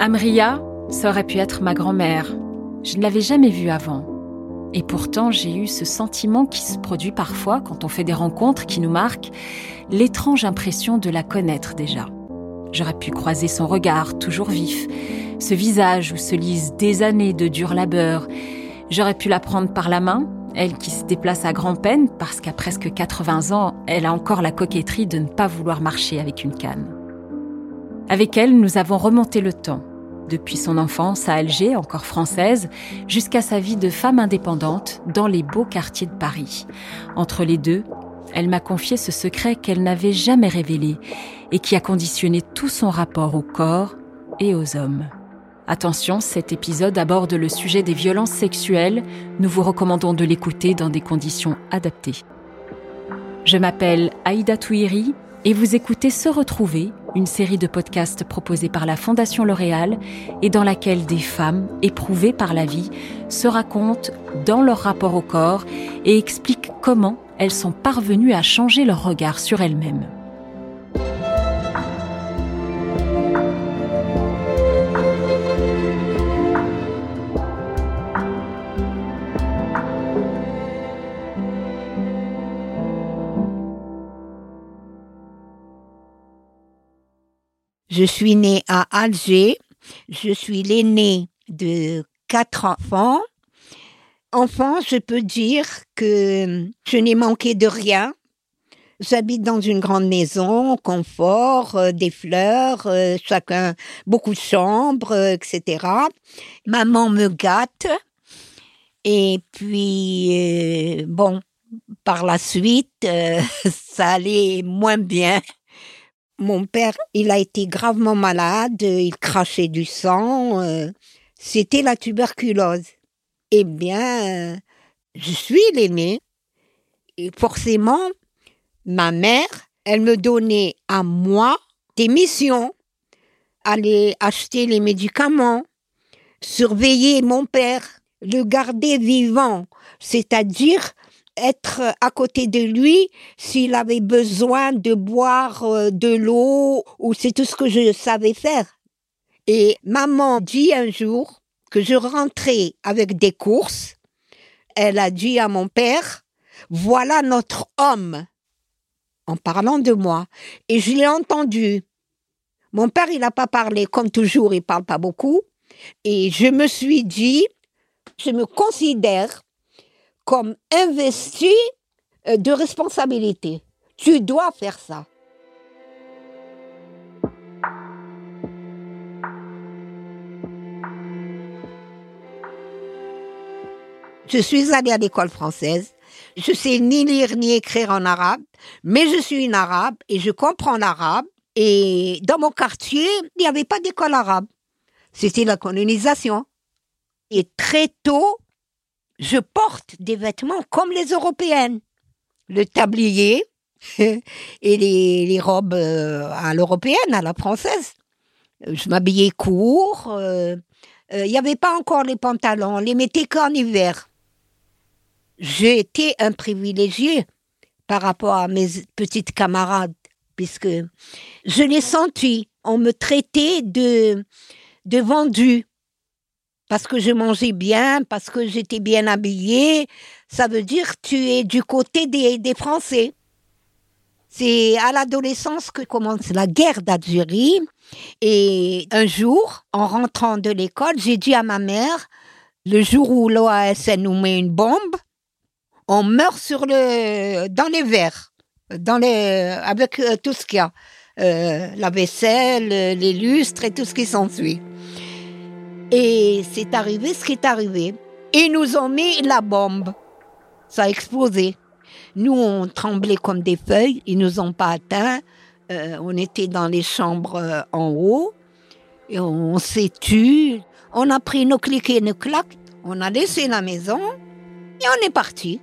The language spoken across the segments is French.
Amria, ça aurait pu être ma grand-mère. Je ne l'avais jamais vue avant. Et pourtant, j'ai eu ce sentiment qui se produit parfois quand on fait des rencontres qui nous marquent, l'étrange impression de la connaître déjà. J'aurais pu croiser son regard, toujours vif, ce visage où se lisent des années de dur labeur. J'aurais pu la prendre par la main, elle qui se déplace à grand-peine parce qu'à presque 80 ans, elle a encore la coquetterie de ne pas vouloir marcher avec une canne. Avec elle, nous avons remonté le temps, depuis son enfance à Alger, encore française, jusqu'à sa vie de femme indépendante dans les beaux quartiers de Paris. Entre les deux, elle m'a confié ce secret qu'elle n'avait jamais révélé et qui a conditionné tout son rapport au corps et aux hommes. Attention, cet épisode aborde le sujet des violences sexuelles. Nous vous recommandons de l'écouter dans des conditions adaptées. Je m'appelle Aïda Touiri et vous écoutez Se Retrouver, une série de podcasts proposés par la Fondation L'Oréal et dans laquelle des femmes éprouvées par la vie se racontent dans leur rapport au corps et expliquent comment elles sont parvenues à changer leur regard sur elles-mêmes. Je suis née à Alger. Je suis l'aînée de quatre enfants. Enfant, je peux dire que je n'ai manqué de rien. J'habite dans une grande maison, confort, euh, des fleurs, euh, chacun beaucoup de chambres, euh, etc. Maman me gâte. Et puis, bon, par la suite, ça allait moins bien. Mon père, il a été gravement malade, il crachait du sang, euh, c'était la tuberculose. Eh bien, je suis l'aîné. Et forcément, ma mère, elle me donnait à moi des missions. Aller acheter les médicaments, surveiller mon père, le garder vivant, c'est-à-dire être à côté de lui s'il avait besoin de boire euh, de l'eau ou c'est tout ce que je savais faire. Et maman dit un jour que je rentrais avec des courses. Elle a dit à mon père, voilà notre homme, en parlant de moi. Et je l'ai entendu. Mon père, il n'a pas parlé, comme toujours, il parle pas beaucoup. Et je me suis dit, je me considère comme investi euh, de responsabilité. Tu dois faire ça. Je suis allée à l'école française. Je sais ni lire ni écrire en arabe, mais je suis une arabe et je comprends l'arabe. Et dans mon quartier, il n'y avait pas d'école arabe. C'était la colonisation. Et très tôt, je porte des vêtements comme les européennes. Le tablier et les, robes euh, à l'européenne, à la française. Je m'habillais court. Euh, euh, il n'y avait pas encore les pantalons, les mettais qu'en hiver. J'ai été un privilégié par rapport à mes petites camarades, puisque je l'ai senti. On me traitait de, de vendu parce que je mangeais bien, parce que j'étais bien habillée, ça veut dire tu es du côté des, Français. C'est à l'adolescence que commence la guerre d'Algérie. Et un jour, en rentrant de l'école, j'ai dit à ma mère, le jour où l'OAS nous met une bombe, on meurt sur le, dans les verres, dans les, avec euh, tout ce qu'il y a, euh, la vaisselle, les lustres et tout ce qui s'ensuit. Et c'est arrivé ce qui est arrivé. Ils nous ont mis la bombe. Ça a explosé. Nous, on tremblait comme des feuilles. Ils nous ont pas atteints. Euh, on était dans les chambres euh, en haut. Et on, s'est tu. On a pris nos clics et nos claques. On a laissé la maison. Et on est parti.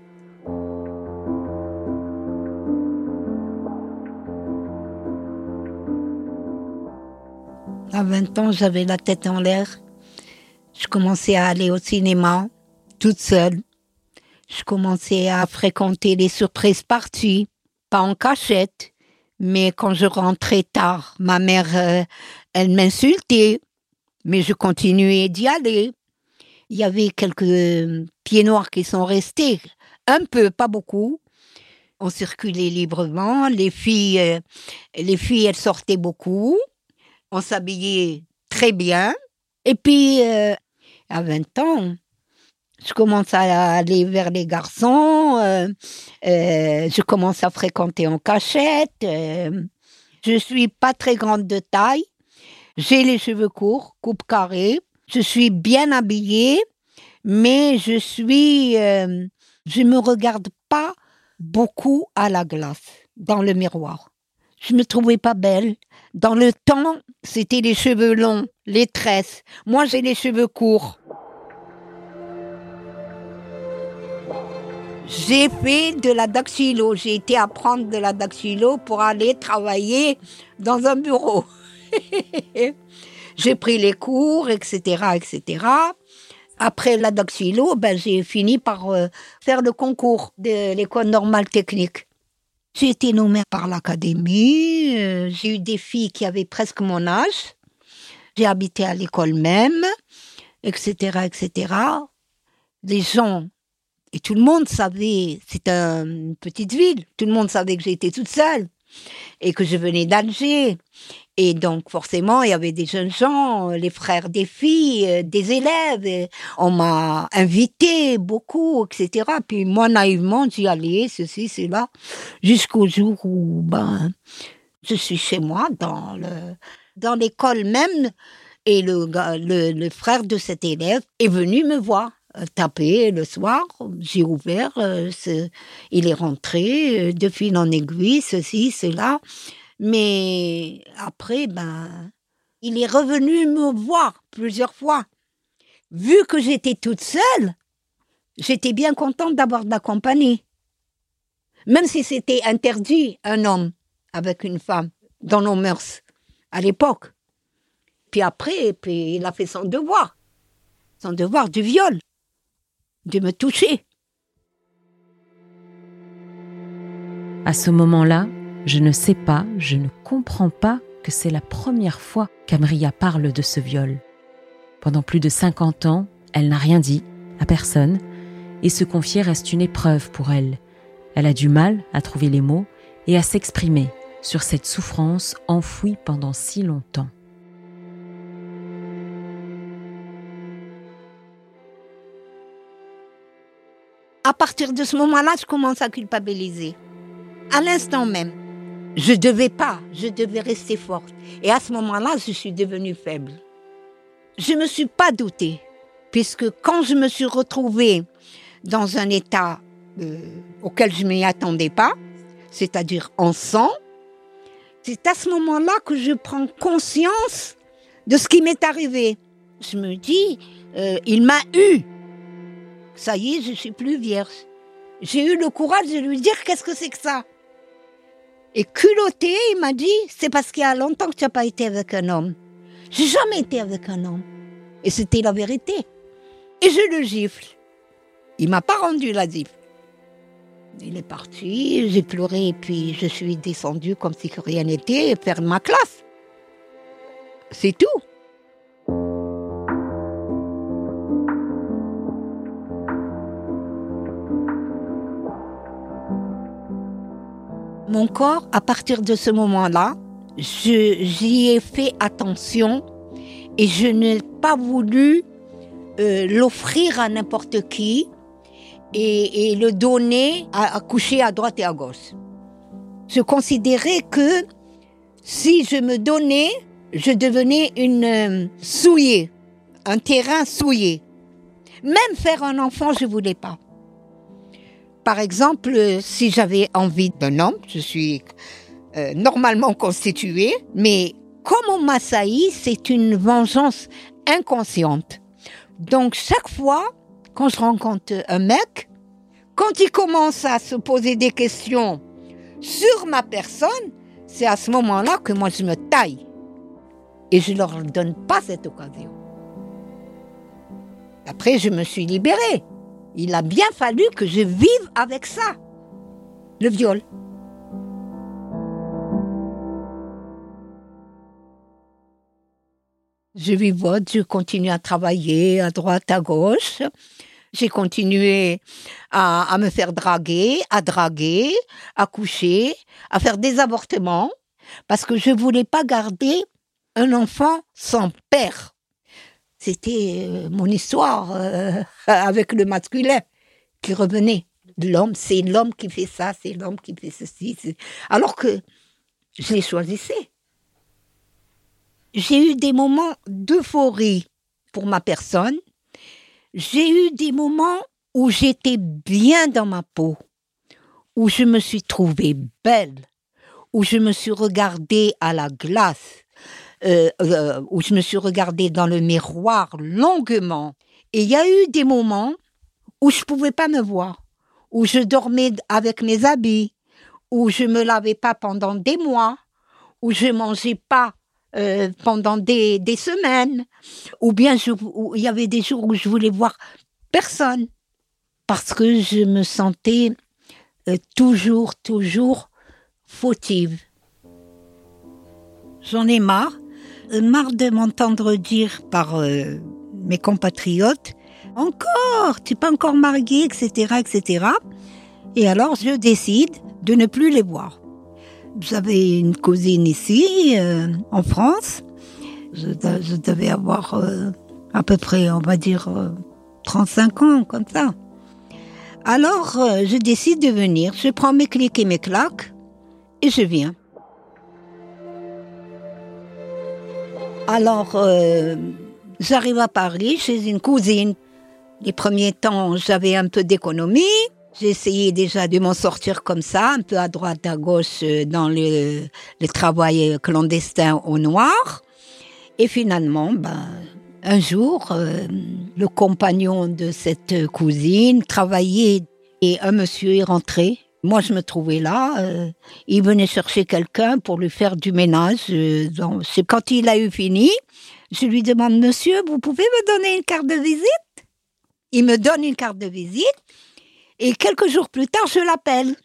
À 20 ans, j'avais la tête en l'air. Je commençais à aller au cinéma toute seule. Je commençais à fréquenter les surprises parties, pas en cachette, mais quand je rentrais tard, ma mère, euh, elle m'insultait. Mais je continuais d'y aller. Il y avait quelques pieds noirs qui sont restés, un peu, pas beaucoup. On circulait librement. Les filles, euh, les filles, elles sortaient beaucoup. On s'habillait très bien. Et puis, euh, à 20 ans, je commence à aller vers les garçons. Euh, je commence à fréquenter en cachette. je suis pas très grande de taille. J'ai les cheveux courts, coupe carrée. Je suis bien habillée, mais je suis, euh, je me regarde pas beaucoup à la glace dans le miroir. Je me trouvais pas belle. Dans le temps, c'était les cheveux longs, les tresses. Moi, j'ai les cheveux courts. J'ai fait de la dactylo. J'ai été apprendre de la dactylo pour aller travailler dans un bureau. j'ai pris les cours, etc., etc. Après la doxilo, ben, j'ai fini par euh, faire le concours de l'école normale technique. J'ai été nommée par l'académie, euh, j'ai eu des filles qui avaient presque mon âge, j'ai habité à l'école même, etc., etc. Les gens, et tout le monde savait, c'est une petite ville, tout le monde savait que j'étais toute seule et que je venais d'Alger et donc, forcément, il y avait des jeunes gens, les frères des filles, euh, des élèves. on m'a invité beaucoup, etc. Puis moi, naïvement, j'y allais, ceci, cela, jusqu'au jour où, ben, je suis chez moi, dans le, dans l'école même, et le frère de cet élève est venu me voir euh, taper le soir, j'ai ouvert, euh, il est rentré de fil en aiguille, ceci, cela. Mais après, ben, il est revenu me voir plusieurs fois. Vu que j'étais toute seule, j'étais bien contente d'avoir de la compagnie. Même si c'était interdit, un homme avec une femme, dans nos mœurs, à l'époque. Puis après, puis il a fait son devoir. Son devoir du viol, de me toucher. À ce moment-là, je ne sais pas, je ne comprends pas que c'est la première fois qu'Amria parle de ce viol. Pendant plus de 50 ans, elle n'a rien dit, à personne, et se confier reste une épreuve pour elle. Elle a du mal à trouver les mots et à s'exprimer sur cette souffrance enfouie pendant si longtemps. À partir de ce moment-là, je commence à culpabiliser. À l'instant même. Je devais pas, je devais rester forte. Et à ce moment-là, je suis devenue faible. Je me suis pas doutée, puisque quand je me suis retrouvée dans un état euh, auquel je m'y attendais pas, c'est-à-dire en sang, c'est à ce moment-là que je prends conscience de ce qui m'est arrivé. Je me dis, euh, il m'a eu. Ça y est, je suis plus vierge. J'ai eu le courage de lui dire qu'est-ce que c'est que ça. Et culotté, il m'a dit, c'est parce qu'il y a longtemps que tu n'as pas été avec un homme. J'ai jamais été avec un homme. Et c'était la vérité. Et je le gifle. Il m'a pas rendu la gifle. Il est parti, j'ai pleuré puis je suis descendue comme si rien n'était faire ma classe. C'est tout. Corps, à partir de ce moment-là, j'y ai fait attention et je n'ai pas voulu euh, l'offrir à n'importe qui et, le donner à, coucher à droite et à gauche. Je considérais que si je me donnais, je devenais une euh, souillée, un terrain souillé. Même faire un enfant, je voulais pas. Par exemple, si j'avais envie d'un homme, je suis euh, normalement constituée, mais comme on m'a sailli, c'est une vengeance inconsciente. Donc chaque fois, quand je rencontre un mec, quand il commence à se poser des questions sur ma personne, c'est à ce moment-là que moi je me taille. Et je ne leur donne pas cette occasion. Après, je me suis libérée. Il a bien fallu que je vive avec ça, le viol. Je vivote, je continue à travailler à droite, à gauche. J'ai continué à, me faire draguer, à draguer, à coucher, à faire des avortements, parce que je voulais pas garder un enfant sans père. C'était euh, mon histoire euh, avec le masculin qui revenait. L'homme, c'est l'homme qui fait ça, c'est l'homme qui fait ceci. Alors que je les choisissais. J'ai eu des moments d'euphorie pour ma personne. J'ai eu des moments où j'étais bien dans ma peau, où je me suis trouvée belle, où je me suis regardée à la glace, euh, euh, où je me suis regardée dans le miroir longuement. Et il y a eu des moments où je pouvais pas me voir, où je dormais avec mes habits, où je me lavais pas pendant des mois, où je mangeais pas euh, pendant des, semaines, ou bien il y avait des jours où je voulais voir personne, parce que je me sentais toujours, toujours fautive. J'en ai marre, marre de m'entendre dire par mes compatriotes, encore, tu n'es pas encore marié, etc., etc. Et alors je décide de ne plus les voir. J'avais une cousine ici, euh, en France. Je, devais avoir euh, à peu près, on va dire, 35 euh, ans, comme ça. Alors, je décide de venir. Je prends mes clics et mes claques et je viens. Alors, j'arrive à Paris chez une cousine. Les premiers temps, j'avais un peu d'économie. Essayé déjà de m'en sortir comme ça, un peu à droite, à gauche, euh, dans le, le travail clandestin au noir. Et finalement, ben, un jour, euh, le compagnon de cette cousine travaillait et un monsieur est rentré. Moi, je me trouvais là. Euh, il venait chercher quelqu'un pour lui faire du ménage. C'est quand il a eu fini, je lui demande, Monsieur, vous pouvez me donner une carte de visite? Il me donne une carte de visite. Et quelques jours plus tard, je l'appelle.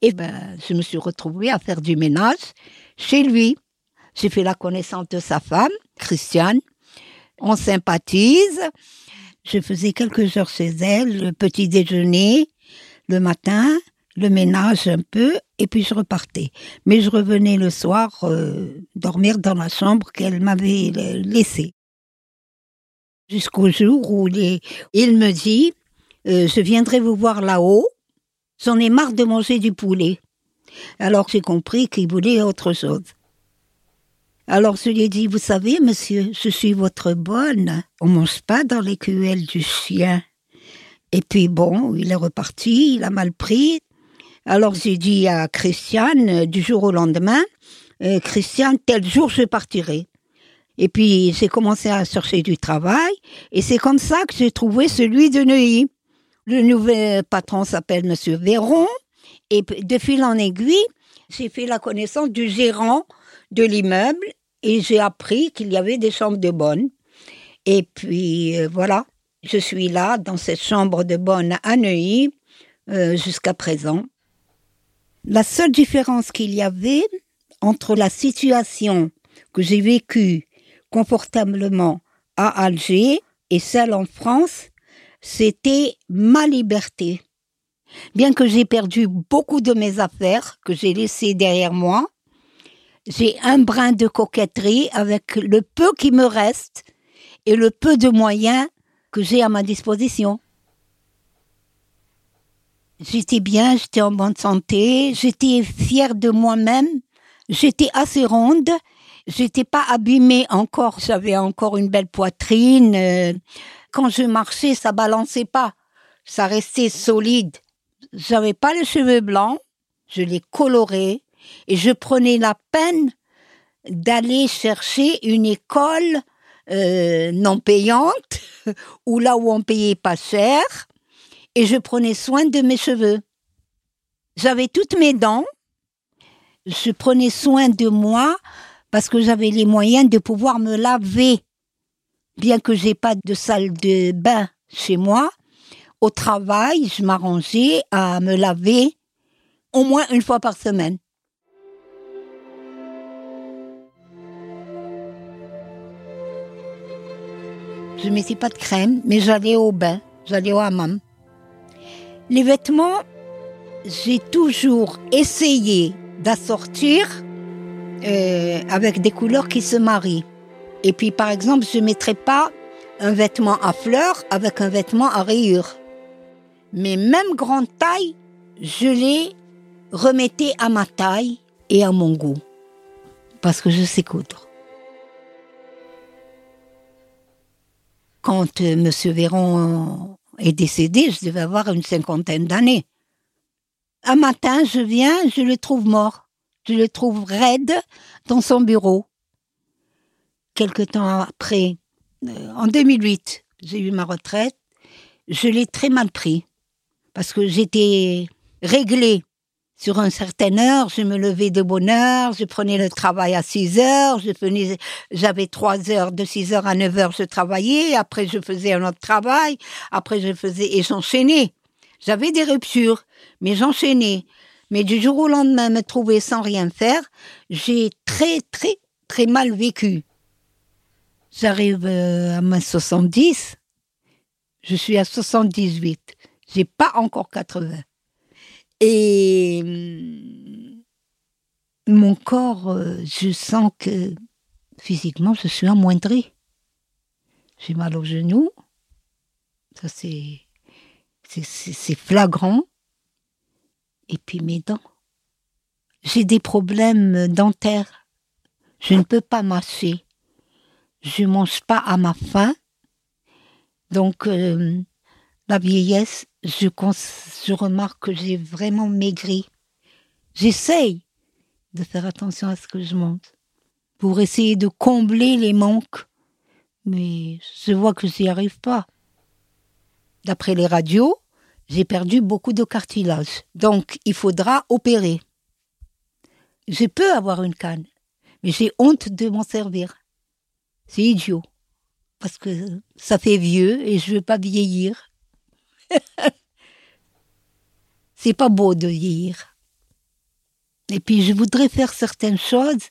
Et ben, je me suis retrouvée à faire du ménage chez lui. J'ai fait la connaissance de sa femme, Christiane. On sympathise. Je faisais quelques heures chez elle, le petit déjeuner, le matin, le ménage un peu, et puis je repartais. Mais je revenais le soir euh, dormir dans la chambre qu'elle m'avait laissée. Jusqu'au jour où il me dit, euh, je viendrai vous voir là-haut. J'en ai marre de manger du poulet. Alors j'ai compris qu'il voulait autre chose. Alors je lui ai dit, vous savez, monsieur, je suis votre bonne. On mange pas dans les cuelles du chien. Et puis bon, il est reparti, il a mal pris. Alors j'ai dit à Christiane, euh, du jour au lendemain, euh, Christiane, tel jour je partirai. Et puis j'ai commencé à chercher du travail, et c'est comme ça que j'ai trouvé celui de Neuilly. Le nouvel patron s'appelle Monsieur Véron. Et de fil en aiguille, j'ai fait la connaissance du gérant de l'immeuble et j'ai appris qu'il y avait des chambres de bonne. Et puis euh, voilà, je suis là dans cette chambre de bonne à Neuilly euh, jusqu'à présent. La seule différence qu'il y avait entre la situation que j'ai vécue confortablement à Alger et celle en France, c'était ma liberté. Bien que j'ai perdu beaucoup de mes affaires que j'ai laissées derrière moi, j'ai un brin de coquetterie avec le peu qui me reste et le peu de moyens que j'ai à ma disposition. J'étais bien, j'étais en bonne santé, j'étais fière de moi-même, j'étais assez ronde, j'étais pas abîmée encore, j'avais encore une belle poitrine. Euh, quand je marchais, ça balançait pas. Ça restait solide. J'avais pas les cheveux blancs. Je les colorais et je prenais la peine d'aller chercher une école euh, non payante ou là où on payait pas cher et je prenais soin de mes cheveux. J'avais toutes mes dents. Je prenais soin de moi parce que j'avais les moyens de pouvoir me laver bien que j'ai pas de salle de bain chez moi, au travail, je m'arrangeais à me laver au moins une fois par semaine. Je mettais pas de crème, mais j'allais au bain, j'allais au hammam. Les vêtements, j'ai toujours essayé d'assortir euh, avec des couleurs qui se marient. Et puis, par exemple, je ne mettrais pas un vêtement à fleurs avec un vêtement à rayures. Mais même grande taille, je les remettais à ma taille et à mon goût. Parce que je sais coudre. Quand euh, M. Véron est décédé, je devais avoir une cinquantaine d'années. Un matin, je viens, je le trouve mort. Je le trouve raide dans son bureau. Quelque temps après, euh, en 2008, j'ai eu ma retraite. Je l'ai très mal pris parce que j'étais réglée sur une certaine heure, je me levais de bonne heure, je prenais le travail à 6 heures, je j'avais 3 heures, de 6 heures à 9 heures, je travaillais, après je faisais un autre travail, après je faisais, et j'enchaînais. J'avais des ruptures, mais j'enchaînais. Mais du jour au lendemain, me trouver sans rien faire, j'ai très, très, très mal vécu. J'arrive euh, à ma 70, je suis à 78, j'ai pas encore 80. Et hum, mon corps, euh, je sens que physiquement, je suis amoindrie. J'ai mal au genou. Ça, c'est, c'est, flagrant. Et puis mes dents. J'ai des problèmes dentaires. Je ne peux pas mâcher. Je mange pas à ma faim. Donc, euh, la vieillesse, je, remarque que j'ai vraiment maigri. J'essaye de faire attention à ce que je mange pour essayer de combler les manques, mais je vois que je n'y arrive pas. D'après les radios, j'ai perdu beaucoup de cartilage, donc il faudra opérer. Je peux avoir une canne, mais j'ai honte de m'en servir. C'est idiot, parce que ça fait vieux et je veux pas vieillir. c'est pas beau de vieillir. Et puis je voudrais faire certaines choses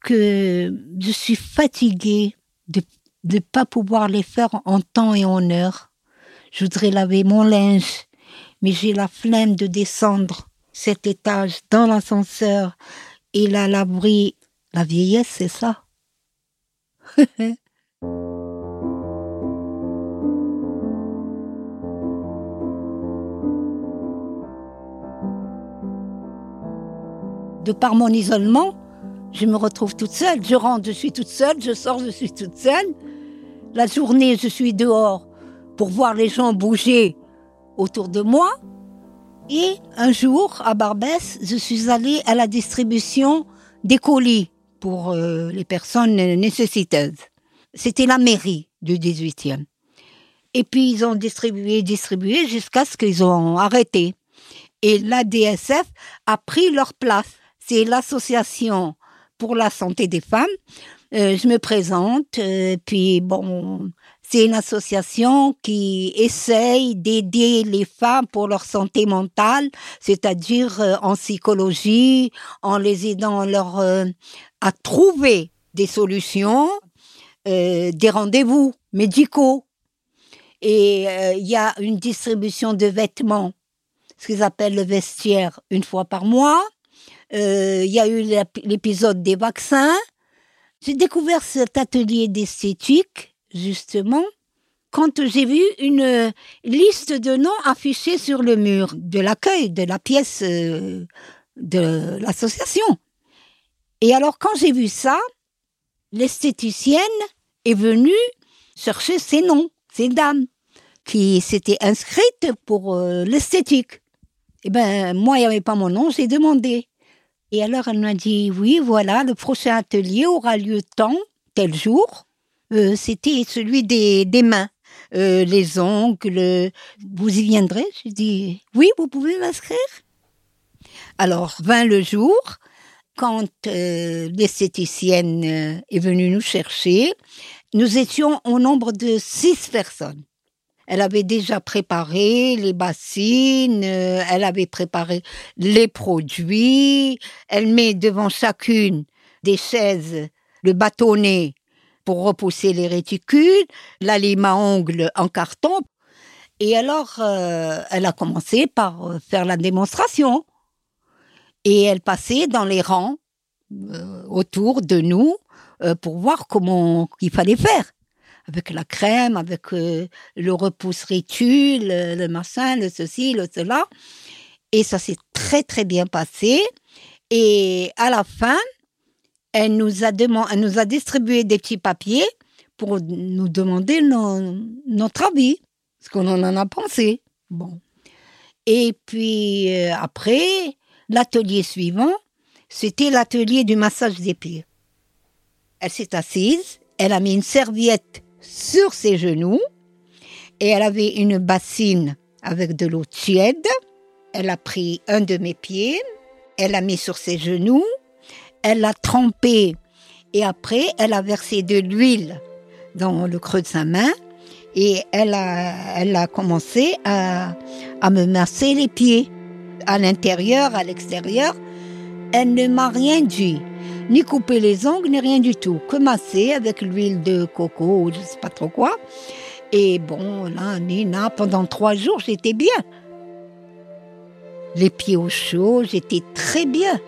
que je suis fatiguée de ne pas pouvoir les faire en temps et en heure. Je voudrais laver mon linge, mais j'ai la flemme de descendre cet étage dans l'ascenseur et la laverie. La vieillesse, c'est ça. par mon isolement, je me retrouve toute seule. Je rentre, je suis toute seule, je sors, je suis toute seule. La journée, je suis dehors pour voir les gens bouger autour de moi. Et un jour, à Barbès, je suis allée à la distribution des colis pour euh, les personnes nécessiteuses. C'était la mairie du 18e. Et puis ils ont distribué, distribué jusqu'à ce qu'ils ont arrêté. Et la DSF a pris leur place c'est l'association pour la santé des femmes. Euh, je me présente, euh, puis bon, c'est une association qui essaye d'aider les femmes pour leur santé mentale, c'est-à-dire euh, en psychologie, en les aidant leur, à trouver des solutions, des rendez-vous médicaux. Et il y a une distribution de vêtements, ce qu'ils appellent le vestiaire, une fois par mois. Euh, il y a eu l'épisode des vaccins. J'ai découvert cet atelier d'esthétique, justement, quand j'ai vu une liste de noms affichés sur le mur de l'accueil de la pièce euh, de l'association. Et alors, quand j'ai vu ça, l'esthéticienne est venue chercher ces noms, ces dames, qui s'étaient inscrites pour euh, l'esthétique. Eh ben, moi, il n'y avait pas mon nom, j'ai demandé. Et alors, elle m'a dit, oui, voilà, le prochain atelier aura lieu tant, tel jour. Euh, C'était celui des, mains, euh, les ongles. Vous y viendrez? J'ai dit, oui, vous pouvez m'inscrire. Alors, vint le jour, quand euh, l'esthéticienne est venue nous chercher, nous étions au nombre de six personnes. Elle avait déjà préparé les bassines, euh, elle avait préparé les produits. Elle met devant chacune des chaises le bâtonnet pour repousser les réticules, la lime en carton. Et alors, euh, elle a commencé par euh, faire la démonstration. Et elle passait dans les rangs autour de nous pour voir comment il fallait faire. Avec la crème, avec le repousse rétule, le, le machin, le ceci, le cela. Et ça s'est très très bien passé. Et à la fin, elle nous a, demandé, elle nous a distribué des petits papiers pour nous demander notre avis, ce qu'on en a pensé. Bon. Et puis euh, après, l'atelier suivant, c'était l'atelier du massage des pieds. Elle s'est assise, elle a mis une serviette sur ses genoux. Et elle avait une bassine avec de l'eau tiède. Elle a pris un de mes pieds, elle l'a mis sur ses genoux. Elle l'a trempé. Et après, elle a versé de l'huile dans le creux de sa main. Et elle a, elle a commencé à, à me masser les pieds, à l'intérieur, à l'extérieur. Elle ne m'a rien dit, ni coupé les ongles, ni rien du tout, que masser avec l'huile de coco je sais pas trop quoi. Et bon, là, Nina, pendant trois jours, j'étais bien. Les pieds au chaud, j'étais très bien.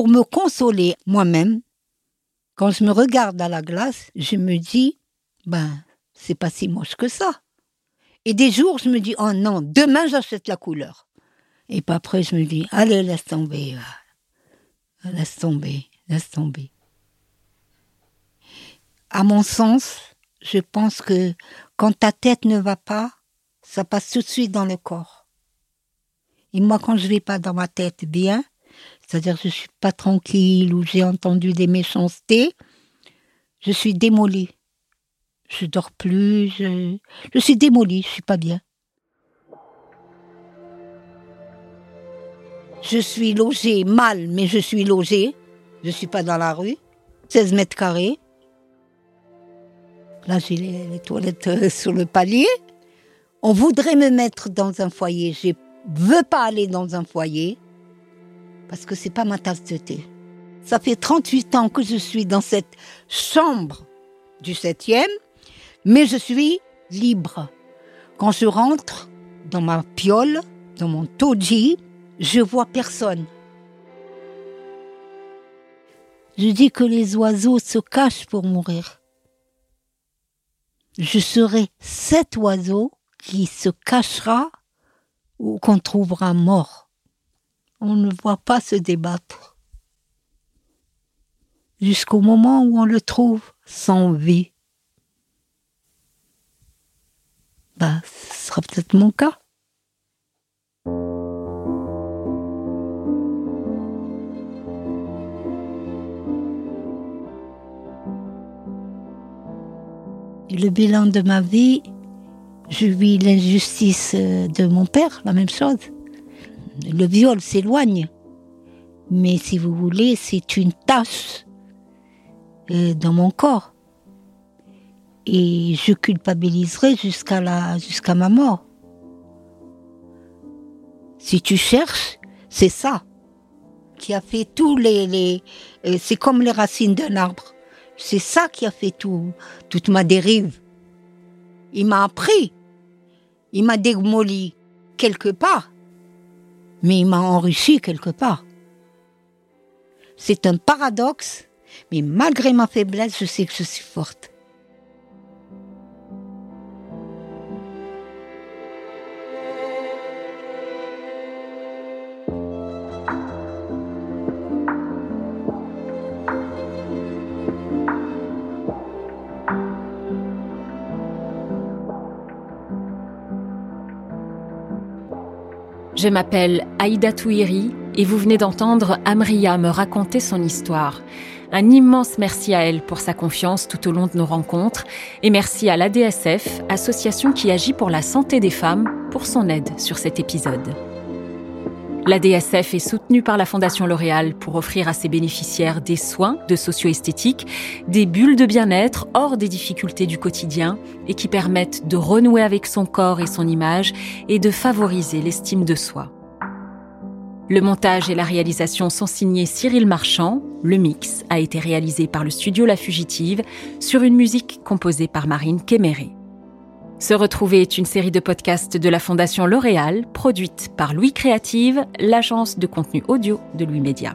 Pour me consoler moi-même, quand je me regarde à la glace, je me dis, ben, c'est pas si moche que ça. Et des jours, je me dis, oh non, demain j'achète la couleur. Et puis après, je me dis, allez, laisse tomber. Laisse tomber, laisse tomber. À mon sens, je pense que quand ta tête ne va pas, ça passe tout de suite dans le corps. Et moi, quand je vais pas dans ma tête bien, c'est-à-dire je suis pas tranquille ou j'ai entendu des méchancetés, je suis démolie. Je dors plus, je, suis démolie, je suis pas bien. Je suis logée mal, mais je suis logée. Je suis pas dans la rue. 16 mètres carrés. Là, j'ai les, toilettes euh, sur le palier. On voudrait me mettre dans un foyer. Je veux pas aller dans un foyer parce que c'est pas ma tasse de thé. Ça fait 38 ans que je suis dans cette chambre du septième, mais je suis libre. Quand je rentre dans ma piole, dans mon toji, je vois personne. Je dis que les oiseaux se cachent pour mourir. Je serai cet oiseau qui se cachera ou qu'on trouvera mort on ne voit pas se débattre. Jusqu'au moment où on le trouve sans vie. Bah, ce sera peut-être mon cas. le bilan de ma vie, je vis l'injustice de mon père, la même chose le viol s'éloigne. Mais si vous voulez, c'est une tâche euh, dans mon corps. Et je culpabiliserai jusqu'à la, jusqu'à ma mort. Si tu cherches, c'est ça qui a fait tous les, les euh, c'est comme les racines d'un arbre. C'est ça qui a fait tout, toute ma dérive. Il m'a appris. Il m'a démoli quelque part mais il m'a enrichi quelque part. C'est un paradoxe, mais malgré ma faiblesse, je sais que je suis forte. Je m'appelle Aïda Touiri et vous venez d'entendre Amria me raconter son histoire. Un immense merci à elle pour sa confiance tout au long de nos rencontres et merci à l'ADSF, association qui agit pour la santé des femmes, pour son aide sur cet épisode. La DSF est soutenue par la Fondation L'Oréal pour offrir à ses bénéficiaires des soins de socio-esthétique, des bulles de bien-être hors des difficultés du quotidien et qui permettent de renouer avec son corps et son image et de favoriser l'estime de soi. Le montage et la réalisation sont signés Cyril Marchand. Le mix a été réalisé par le studio La Fugitive sur une musique composée par Marine Kéméré. Se retrouver est une série de podcasts de la Fondation L'Oréal, produite par Louis Créative, l'agence de contenu audio de Louis Média.